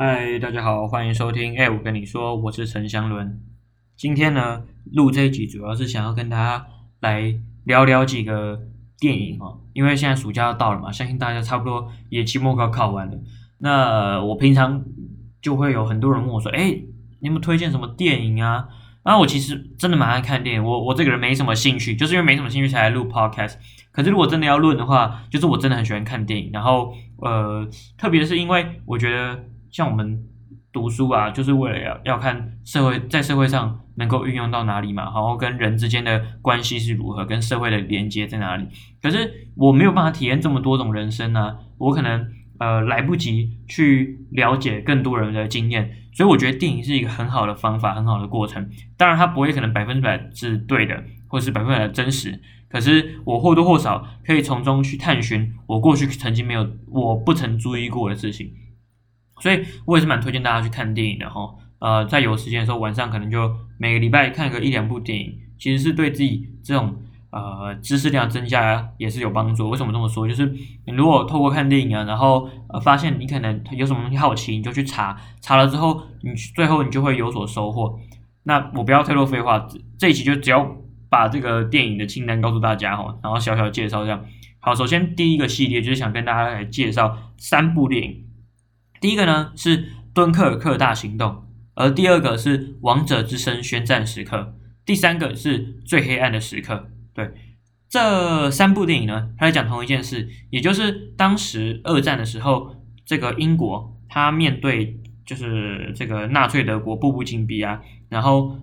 嗨，大家好，欢迎收听。哎，我跟你说，我是陈祥伦。今天呢，录这一集主要是想要跟大家来聊聊几个电影哈，因为现在暑假要到了嘛，相信大家差不多也期末考考完了。那我平常就会有很多人问我说，哎，你有没推荐什么电影啊？然后我其实真的蛮爱看电影，我我这个人没什么兴趣，就是因为没什么兴趣才来录 podcast。可是如果真的要论的话，就是我真的很喜欢看电影。然后呃，特别是因为我觉得。像我们读书啊，就是为了要要看社会在社会上能够运用到哪里嘛，然后跟人之间的关系是如何，跟社会的连接在哪里。可是我没有办法体验这么多种人生呢、啊，我可能呃来不及去了解更多人的经验，所以我觉得电影是一个很好的方法，很好的过程。当然，它不会可能百分之百是对的，或是百分之百的真实。可是我或多或少可以从中去探寻我过去曾经没有、我不曾注意过的事情。所以我也是蛮推荐大家去看电影的哈，呃，在有时间的时候，晚上可能就每个礼拜看个一两部电影，其实是对自己这种呃知识量增加也是有帮助。为什么这么说？就是你如果透过看电影啊，然后呃发现你可能有什么东西好奇，你就去查，查了之后，你最后你就会有所收获。那我不要太多废话，这一期就只要把这个电影的清单告诉大家哈，然后小小介绍这样。好，首先第一个系列就是想跟大家来介绍三部电影。第一个呢是《敦刻尔克大行动》，而第二个是《王者之声》宣战时刻，第三个是最黑暗的时刻。对，这三部电影呢，它在讲同一件事，也就是当时二战的时候，这个英国它面对就是这个纳粹德国步步紧逼啊，然后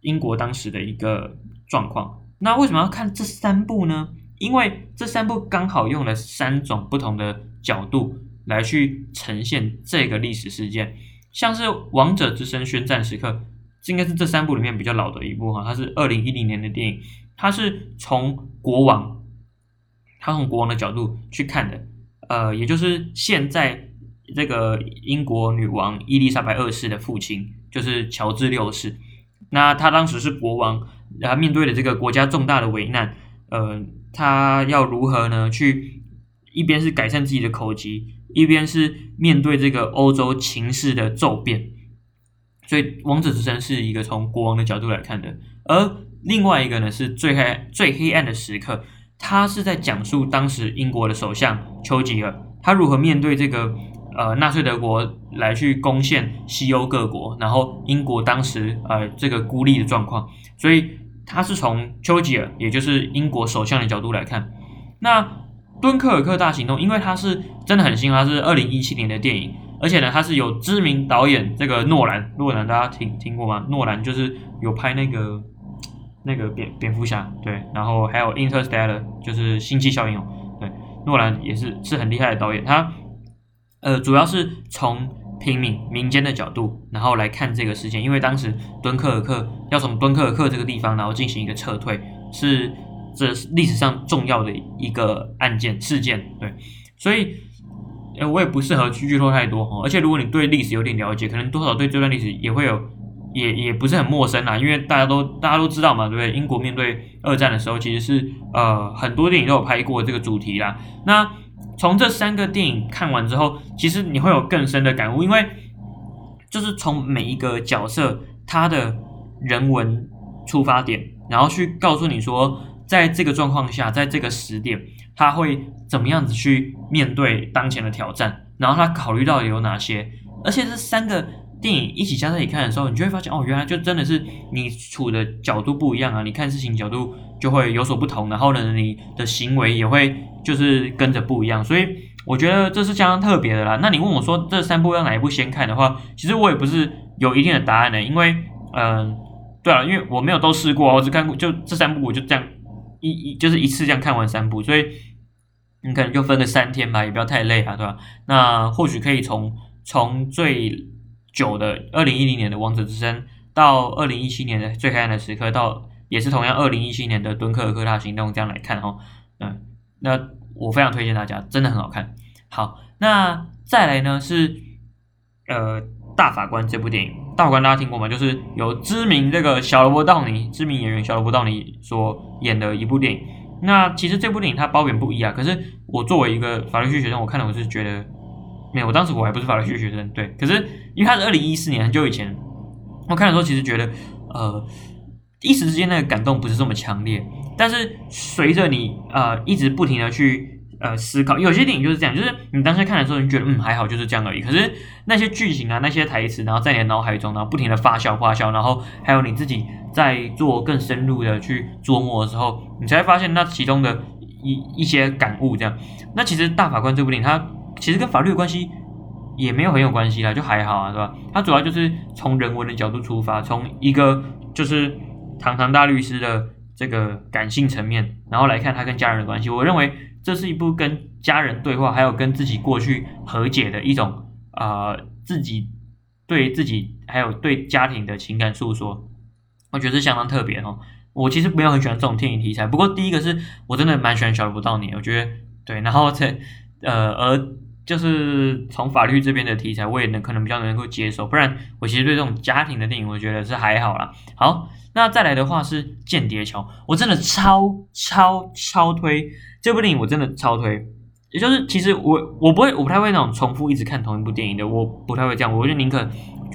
英国当时的一个状况。那为什么要看这三部呢？因为这三部刚好用了三种不同的角度。来去呈现这个历史事件，像是《王者之声》宣战时刻，这应该是这三部里面比较老的一部哈，它是二零一零年的电影，它是从国王，他从国王的角度去看的，呃，也就是现在这个英国女王伊丽莎白二世的父亲，就是乔治六世，那他当时是国王，然后面对了这个国家重大的危难，呃，他要如何呢？去一边是改善自己的口疾。一边是面对这个欧洲情势的骤变，所以《王者之声》是一个从国王的角度来看的，而另外一个呢是最黑最黑暗的时刻，他是在讲述当时英国的首相丘吉尔他如何面对这个呃纳粹德国来去攻陷西欧各国，然后英国当时呃这个孤立的状况，所以他是从丘吉尔也就是英国首相的角度来看，那。敦刻尔克大行动，因为它是真的很新，它是二零一七年的电影，而且呢，它是有知名导演这个诺兰，诺兰大家听听过吗？诺兰就是有拍那个那个蝙蝙蝠侠，对，然后还有 Interstellar，就是星际效应哦，对，诺兰也是是很厉害的导演，他呃主要是从平民民间的角度，然后来看这个事件，因为当时敦刻尔克要从敦刻尔克这个地方，然后进行一个撤退是。这是历史上重要的一个案件事件，对，所以，呃，我也不适合去剧透太多哈。而且，如果你对历史有点了解，可能多少对这段历史也会有，也也不是很陌生啦。因为大家都大家都知道嘛，对不对？英国面对二战的时候，其实是呃很多电影都有拍过这个主题啦。那从这三个电影看完之后，其实你会有更深的感悟，因为就是从每一个角色他的人文出发点，然后去告诉你说。在这个状况下，在这个时点，他会怎么样子去面对当前的挑战？然后他考虑到有哪些？而且这三个电影一起加在一起看的时候，你就会发现，哦，原来就真的是你处的角度不一样啊！你看事情角度就会有所不同，然后呢，你的行为也会就是跟着不一样。所以我觉得这是相当特别的啦。那你问我说这三部要哪一部先看的话，其实我也不是有一定的答案的，因为，嗯、对啊，因为我没有都试过，我只看过就这三部，我就这样。一一就是一次这样看完三部，所以你可能就分个三天吧，也不要太累啊，对吧？那或许可以从从最久的二零一零年的《王者之声》到二零一七年的《最黑暗的时刻》，到也是同样二零一七年的《敦刻尔克大行动》这样来看哈。嗯，那我非常推荐大家，真的很好看。好，那再来呢是呃。大法官这部电影，大法官大家听过吗？就是由知名这个小罗伯道尼，知名演员小罗伯道尼所演的一部电影。那其实这部电影它褒贬不一啊。可是我作为一个法律系学生，我看了我是觉得没有，我当时我还不是法律系学生，对。可是因为它是二零一四年很久以前，我看的时候其实觉得，呃，一时之间那个感动不是这么强烈。但是随着你呃一直不停的去呃思考，有些电影就是这样，就是你当时看的时候，你觉得嗯还好，就是这样而已。可是那些剧情啊，那些台词，然后在你的脑海中，然后不停的发酵发酵，然后还有你自己在做更深入的去琢磨的时候，你才会发现那其中的一一些感悟。这样，那其实大法官这部电影它。其实跟法律的关系也没有很有关系啦，就还好啊，是吧？它主要就是从人文的角度出发，从一个就是堂堂大律师的这个感性层面，然后来看他跟家人的关系。我认为这是一部跟家人对话，还有跟自己过去和解的一种啊、呃，自己对自己还有对家庭的情感诉说。我觉得是相当特别哦。我其实没有很喜欢这种电影题材，不过第一个是我真的蛮喜欢小罗伯道尼，我觉得对，然后在呃而。就是从法律这边的题材，我也能可能比较能够接受，不然我其实对这种家庭的电影，我觉得是还好啦。好，那再来的话是《间谍桥》，我真的超超超推这部电影，我真的超推。也就是其实我我不会，我不太会那种重复一直看同一部电影的，我不太会这样，我就宁可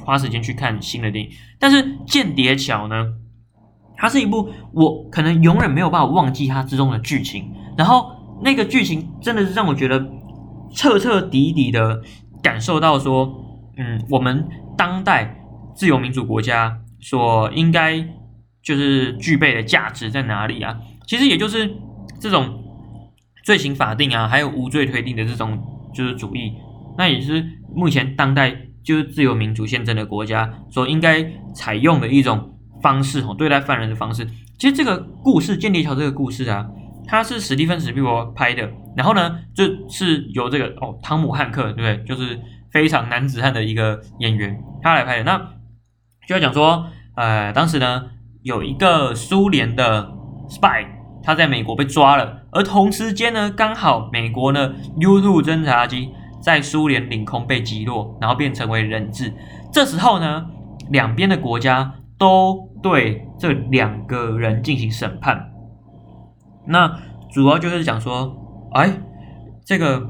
花时间去看新的电影。但是《间谍桥》呢，它是一部我可能永远没有办法忘记它之中的剧情，然后那个剧情真的是让我觉得。彻彻底底的感受到说，嗯，我们当代自由民主国家所应该就是具备的价值在哪里啊？其实也就是这种罪刑法定啊，还有无罪推定的这种就是主义，那也是目前当代就是自由民主宪政的国家所应该采用的一种方式哦，对待犯人的方式。其实这个故事《间谍桥》这个故事啊。它是史蒂芬史匹柏拍的，然后呢，就是由这个哦汤姆汉克，对不对？就是非常男子汉的一个演员，他来拍的。那就要讲说，呃，当时呢有一个苏联的 spy，他在美国被抓了，而同时间呢，刚好美国呢 U2 侦察机在苏联领空被击落，然后变成为人质。这时候呢，两边的国家都对这两个人进行审判。那主要就是讲说，哎，这个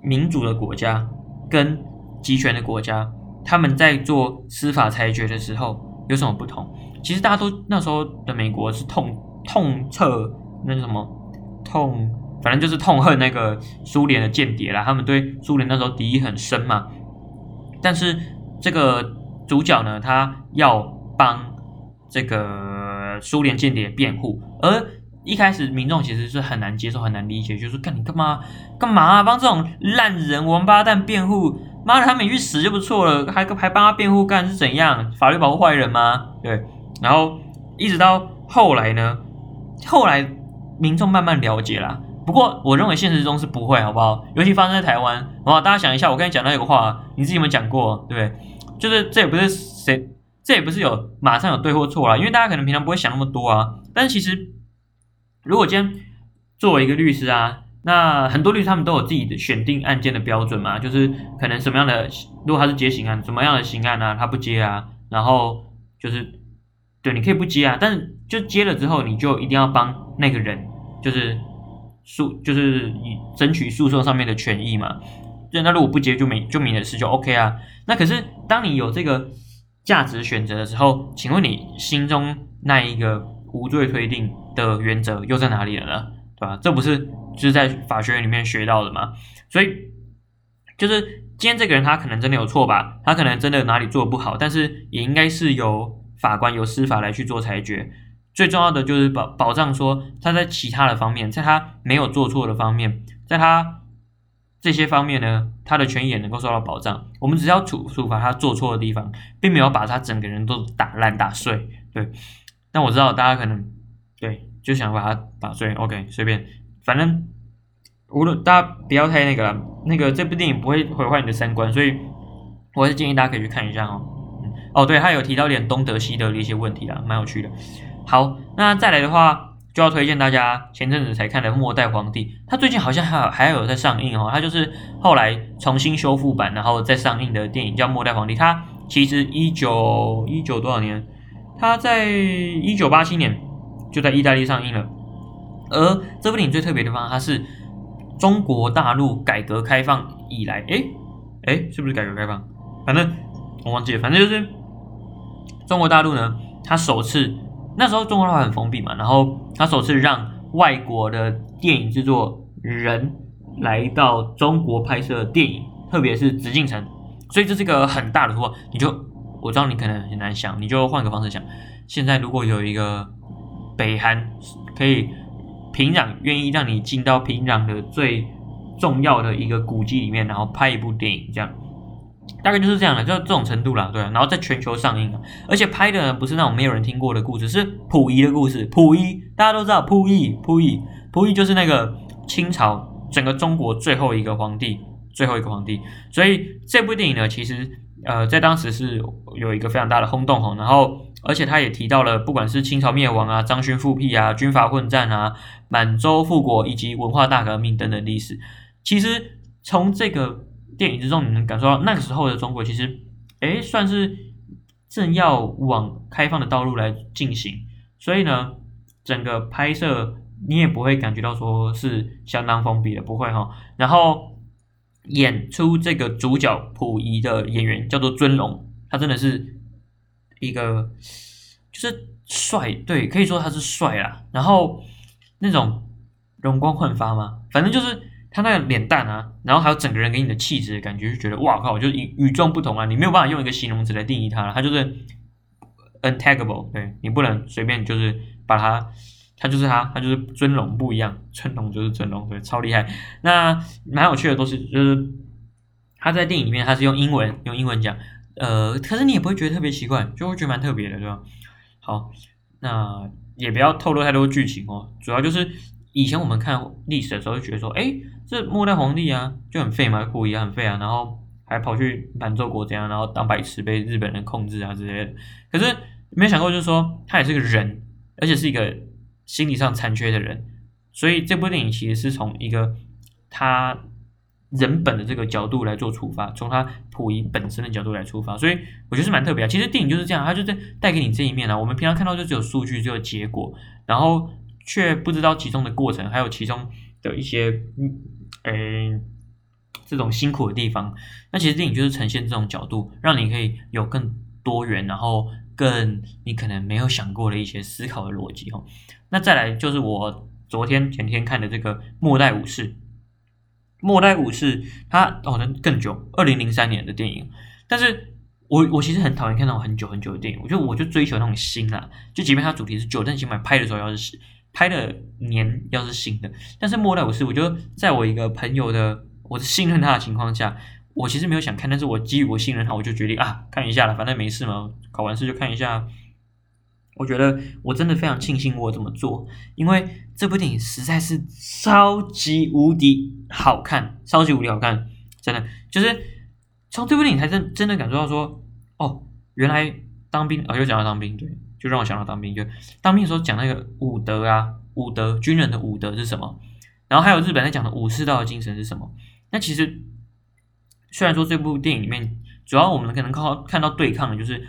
民主的国家跟集权的国家，他们在做司法裁决的时候有什么不同？其实大家都那时候的美国是痛痛彻那什么痛，反正就是痛恨那个苏联的间谍啦，他们对苏联那时候敌意很深嘛。但是这个主角呢，他要帮这个苏联间谍辩护，而一开始民众其实是很难接受、很难理解，就是干你干嘛干嘛啊？帮这种烂人、王八蛋辩护？妈的，他们去死就不错了，还还帮他辩护干是怎样？法律保护坏人吗？对。然后一直到后来呢，后来民众慢慢了解啦。不过我认为现实中是不会，好不好？尤其发生在台湾，好不好？大家想一下，我跟你讲那个话，你自己有没有讲过？对不对？就是这也不是谁，这也不是有马上有对或错啦，因为大家可能平常不会想那么多啊。但是其实。如果今天作为一个律师啊，那很多律师他们都有自己的选定案件的标准嘛，就是可能什么样的，如果他是接刑案，什么样的刑案啊，他不接啊，然后就是对，你可以不接啊，但是就接了之后，你就一定要帮那个人，就是诉，就是以争取诉讼上面的权益嘛。就那如果不接就没就没的事就 OK 啊。那可是当你有这个价值选择的时候，请问你心中那一个无罪推定的原则又在哪里了呢？对吧？这不是就是在法学院里面学到的吗？所以就是今天这个人他可能真的有错吧，他可能真的哪里做不好，但是也应该是由法官由司法来去做裁决。最重要的就是保保障说他在其他的方面，在他没有做错的方面，在他这些方面呢，他的权益也能够受到保障。我们只要处处罚他做错的地方，并没有把他整个人都打烂打碎。对，但我知道大家可能。对，就想把他打碎，OK，随便，反正无论大家不要太那个了，那个这部电影不会毁坏你的三观，所以我还是建议大家可以去看一下哦。哦，对，他有提到点东德西德的一些问题啦，蛮有趣的。好，那再来的话，就要推荐大家前阵子才看的《末代皇帝》，他最近好像还有还有在上映哦，他就是后来重新修复版，然后再上映的电影叫《末代皇帝》，他其实一九一九多少年？他在一九八七年。就在意大利上映了，而这部电影最特别的地方，它是中国大陆改革开放以来，诶，诶，是不是改革开放？反正我忘记了，反正就是中国大陆呢，它首次那时候中国大陆很封闭嘛，然后他首次让外国的电影制作人来到中国拍摄电影，特别是紫禁城，所以这是一个很大的突破。你就我知道你可能很难想，你就换个方式想，现在如果有一个北韩可以平壤愿意让你进到平壤的最重要的一个古迹里面，然后拍一部电影，这样大概就是这样的，就这种程度了，对。然后在全球上映啊，而且拍的不是那种没有人听过的故事，是溥仪的故事。溥仪大家都知道，溥仪，溥仪，溥仪就是那个清朝整个中国最后一个皇帝，最后一个皇帝。所以这部电影呢，其实呃在当时是有一个非常大的轰动吼。然后而且他也提到了，不管是清朝灭亡啊、张勋复辟啊、军阀混战啊、满洲复国以及文化大革命等等历史。其实从这个电影之中，你能感受到那个时候的中国，其实，诶，算是正要往开放的道路来进行。所以呢，整个拍摄你也不会感觉到说是相当封闭的，不会哈。然后演出这个主角溥仪的演员叫做尊龙，他真的是一个就是帅，对，可以说他是帅啦。然后那种容光焕发嘛，反正就是。他那个脸蛋啊，然后还有整个人给你的气质的感觉，就觉得哇靠，就是与与众不同啊！你没有办法用一个形容词来定义他了，他就是 untaggable，对，你不能随便就是把他，他就是他，他就是尊龙不一样，尊龙就是尊龙，对，超厉害。那蛮有趣的都是，就是他在电影里面他是用英文用英文讲，呃，可是你也不会觉得特别奇怪，就会觉得蛮特别的，对吧？好，那也不要透露太多剧情哦，主要就是。以前我们看历史的时候，就觉得说，诶，这末代皇帝啊，就很废嘛，溥仪很废啊，然后还跑去满洲国这样，然后当白痴被日本人控制啊之类的。可是没想过，就是说他也是个人，而且是一个心理上残缺的人。所以这部电影其实是从一个他人本的这个角度来做出发，从他溥仪本身的角度来出发。所以我觉得是蛮特别啊。其实电影就是这样，它就是带给你这一面啊。我们平常看到就只有数据，只有结果，然后。却不知道其中的过程，还有其中的一些，嗯，这种辛苦的地方。那其实电影就是呈现这种角度，让你可以有更多元，然后更你可能没有想过的一些思考的逻辑哈。那再来就是我昨天前天看的这个《末代武士》，《末代武士》它哦，那更久，二零零三年的电影。但是我我其实很讨厌看那种很久很久的电影，我就我就追求那种新啊，就即便它主题是旧，但起码拍的时候要是。拍的年要是新的，但是末代武士，我就在我一个朋友的，我信任他的情况下，我其实没有想看，但是我基于我信任他，我就决定啊看一下了，反正没事嘛，考完试就看一下。我觉得我真的非常庆幸我这么做，因为这部电影实在是超级无敌好看，超级无敌好看，真的就是从这部电影才真真的感受到说，哦，原来当兵啊，又讲到当兵，对。就让我想到当兵，就当兵的时候讲那个武德啊，武德军人的武德是什么？然后还有日本在讲的武士道的精神是什么？那其实虽然说这部电影里面主要我们可能看到看到对抗的就是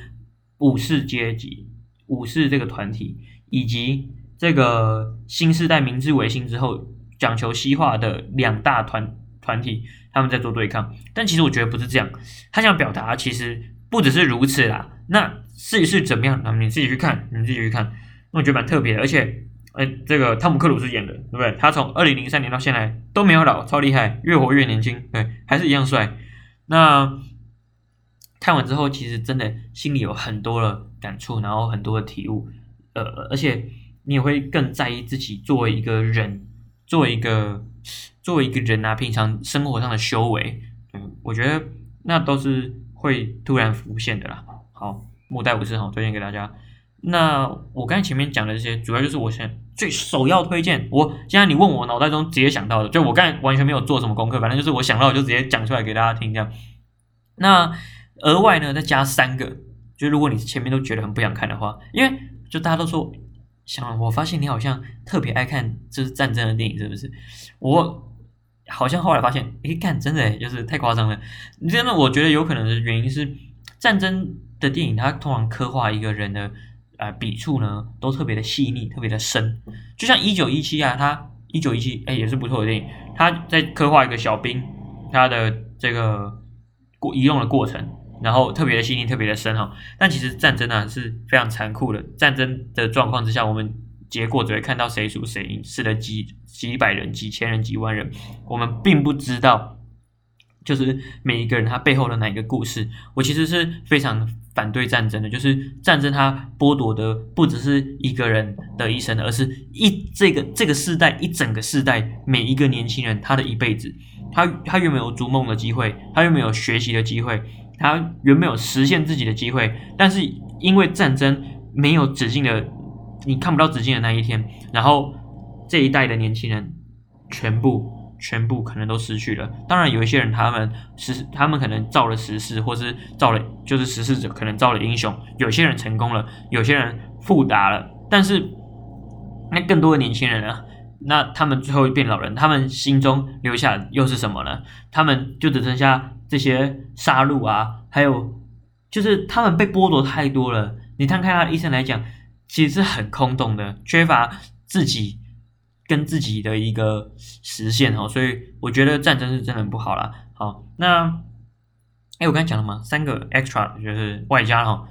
武士阶级、武士这个团体，以及这个新时代明治维新之后讲求西化的两大团团体，他们在做对抗。但其实我觉得不是这样，他想表达其实不只是如此啦。那试一试怎么样？那你自己去看，你自己去看。那我觉得蛮特别的，而且，哎，这个汤姆克鲁斯演的，对不对？他从二零零三年到现在都没有老，超厉害，越活越年轻，对，还是一样帅。那看完之后，其实真的心里有很多的感触，然后很多的体悟，呃，而且你也会更在意自己作为一个人，作为一个作为一个人啊，平常生活上的修为，嗯，我觉得那都是会突然浮现的啦。好，末代武士好，推荐给大家。那我刚才前面讲的这些，主要就是我现最首要推荐。我现在你问我脑袋中直接想到的，就我刚才完全没有做什么功课，反正就是我想到的就直接讲出来给大家听这样。那额外呢，再加三个，就如果你前面都觉得很不想看的话，因为就大家都说想，我发现你好像特别爱看就是战争的电影，是不是？我好像后来发现，诶，看真的就是太夸张了。真的，我觉得有可能的原因是战争。的电影，它通常刻画一个人的呃笔触呢，都特别的细腻，特别的深。就像一九一七啊，他一九一七哎也是不错的电影。他在刻画一个小兵，他的这个过移动的过程，然后特别的细腻，特别的深哈。但其实战争呢是非常残酷的，战争的状况之下，我们结果只会看到谁输谁赢，死了几几百人、几千人、几万人，我们并不知道，就是每一个人他背后的哪一个故事。我其实是非常反对战争的，就是战争它剥夺的不只是一个人的一生，而是一这个这个世代一整个世代每一个年轻人他的一辈子。他他有没有逐梦的机会？他有没有学习的机会？他有没有实现自己的机会？但是因为战争没有止境的，你看不到止境的那一天，然后这一代的年轻人全部全部可能都失去了。当然有一些人他们是他们可能造了实事，或是造了就是时势者可能造了英雄。有些人成功了，有些人复达了，但是那更多的年轻人呢？那他们最后一变老人，他们心中留下又是什么呢？他们就只剩下这些杀戮啊，还有就是他们被剥夺太多了。你看看他的一生来讲，其实是很空洞的，缺乏自己跟自己的一个实现哦。所以我觉得战争是真的很不好啦。好，那哎，我刚才讲了嘛，三个 extra 就是外加哈。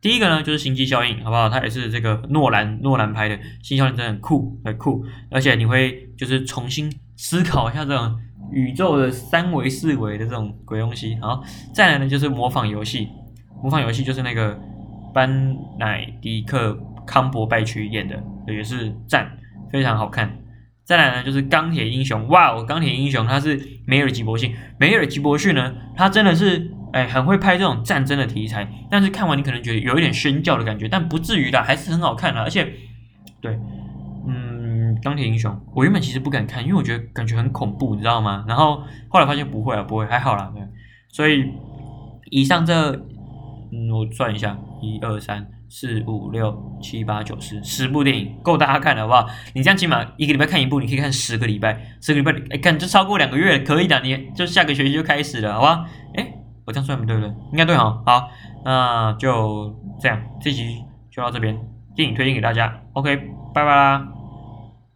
第一个呢，就是星际效应，好不好？它也是这个诺兰诺兰拍的，星际效应真的很酷，很酷，而且你会就是重新思考一下这种宇宙的三维、四维的这种鬼东西。好，再来呢就是模仿游戏，模仿游戏就是那个班乃狄克康伯拜区演的，也是赞，非常好看。再来呢就是钢铁英雄，哇哦，钢铁英雄他是梅尔吉伯逊，梅尔吉伯逊呢，他真的是。哎，很会拍这种战争的题材，但是看完你可能觉得有一点宣教的感觉，但不至于的，还是很好看的。而且，对，嗯，钢铁英雄，我原本其实不敢看，因为我觉得感觉很恐怖，你知道吗？然后后来发现不会啊，不会，还好啦。对，所以以上这，嗯，我算一下，一二三四五六七八九十，十部电影够大家看了，好不好？你这样起码一个礼拜看一部，你可以看十个礼拜，十个礼拜，哎，看就超过两个月，可以的，你就下个学期就开始了，好吧？哎。我这样算不对不对？应该对哈。好，那就这样，这集就到这边，电影推荐给大家。OK，拜拜啦。